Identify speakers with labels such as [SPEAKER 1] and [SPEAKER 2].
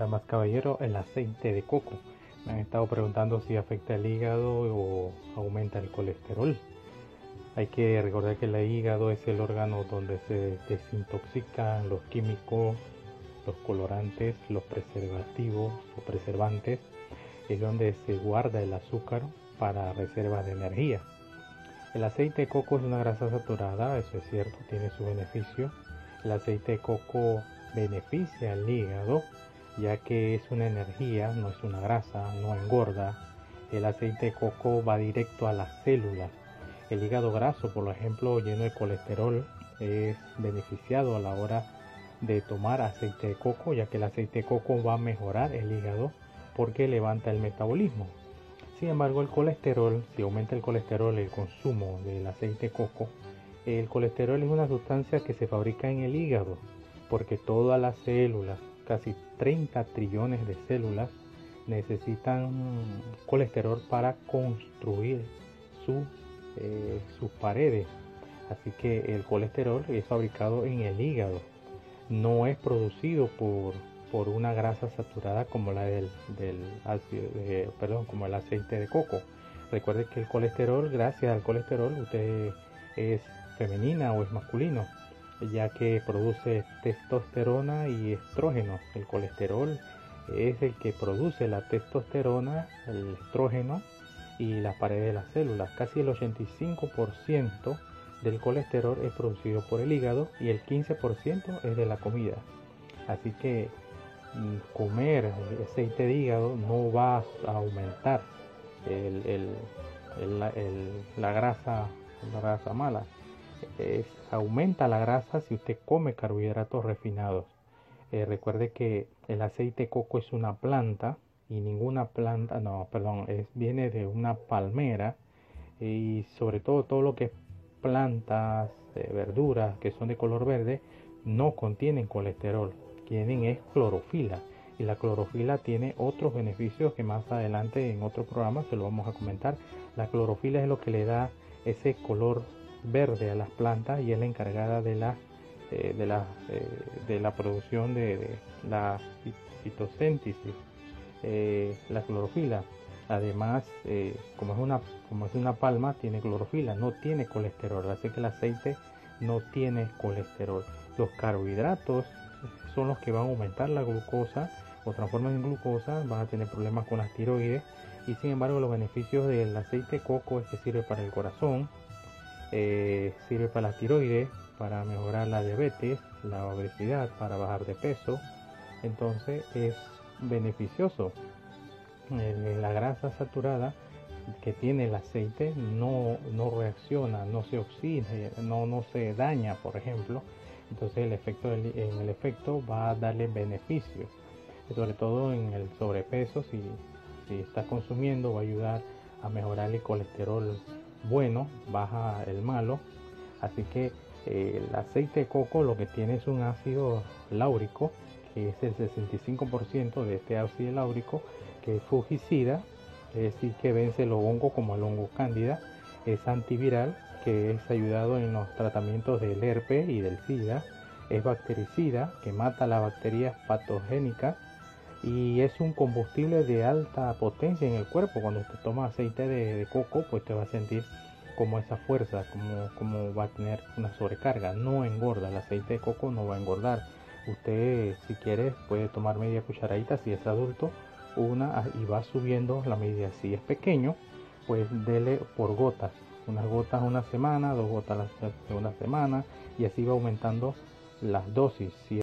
[SPEAKER 1] Damas caballero, el aceite de coco. Me han estado preguntando si afecta el hígado o aumenta el colesterol. Hay que recordar que el hígado es el órgano donde se desintoxican los químicos, los colorantes, los preservativos o preservantes. Es donde se guarda el azúcar para reservas de energía. El aceite de coco es una grasa saturada, eso es cierto, tiene su beneficio. El aceite de coco beneficia al hígado ya que es una energía, no es una grasa, no engorda. El aceite de coco va directo a las células. El hígado graso, por ejemplo, lleno de colesterol, es beneficiado a la hora de tomar aceite de coco, ya que el aceite de coco va a mejorar el hígado porque levanta el metabolismo. Sin embargo, el colesterol, si aumenta el colesterol, el consumo del aceite de coco, el colesterol es una sustancia que se fabrica en el hígado, porque todas las células, casi 30 trillones de células necesitan colesterol para construir eh, sus paredes. Así que el colesterol es fabricado en el hígado. No es producido por, por una grasa saturada como la del, del perdón, como el aceite de coco. Recuerde que el colesterol, gracias al colesterol, usted es femenina o es masculino ya que produce testosterona y estrógeno. El colesterol es el que produce la testosterona, el estrógeno y la pared de las células. Casi el 85% del colesterol es producido por el hígado y el 15% es de la comida. Así que mm, comer aceite de hígado no va a aumentar la grasa la grasa mala aumenta la grasa si usted come carbohidratos refinados. Eh, recuerde que el aceite de coco es una planta y ninguna planta, no, perdón, es, viene de una palmera y sobre todo todo lo que es plantas, eh, verduras que son de color verde no contienen colesterol, tienen es clorofila y la clorofila tiene otros beneficios que más adelante en otro programa se lo vamos a comentar. La clorofila es lo que le da ese color verde a las plantas y es la encargada de la, eh, de, la eh, de la producción de, la fitosíntesis, eh, la clorofila. Además, como, es una, como es una palma, tiene clorofila, no tiene colesterol, así que el aceite no tiene colesterol. Los carbohidratos son los que van a aumentar la glucosa o transforman en glucosa, van a tener problemas con las tiroides y sin embargo los beneficios del aceite coco es que sirve para el corazón, eh, sirve para la tiroides, para mejorar la diabetes, la obesidad, para bajar de peso. Entonces es beneficioso. la grasa saturada que tiene el aceite no, no reacciona, no se oxida, no, no se daña, por ejemplo. Entonces el efecto en el efecto va a darle beneficio, sobre todo en el sobrepeso. Si, si está consumiendo, va a ayudar a mejorar el colesterol bueno, baja el malo. Así que eh, el aceite de coco lo que tiene es un ácido láurico, que es el 65% de este ácido láurico, que es fungicida, es decir, que vence el hongo como el hongo cándida, es antiviral, que es ayudado en los tratamientos del herpes y del SIDA, es bactericida, que mata las bacterias patogénicas y es un combustible de alta potencia en el cuerpo. Cuando usted toma aceite de, coco, pues te va a sentir como esa fuerza, como, como va a tener una sobrecarga. No engorda, el aceite de coco no va a engordar. Usted, si quiere, puede tomar media cucharadita si es adulto, una ah, y va subiendo la medida. Si es pequeño, pues dele por gotas. Unas gotas una semana, dos gotas la segunda semana y así va aumentando las dosis. Si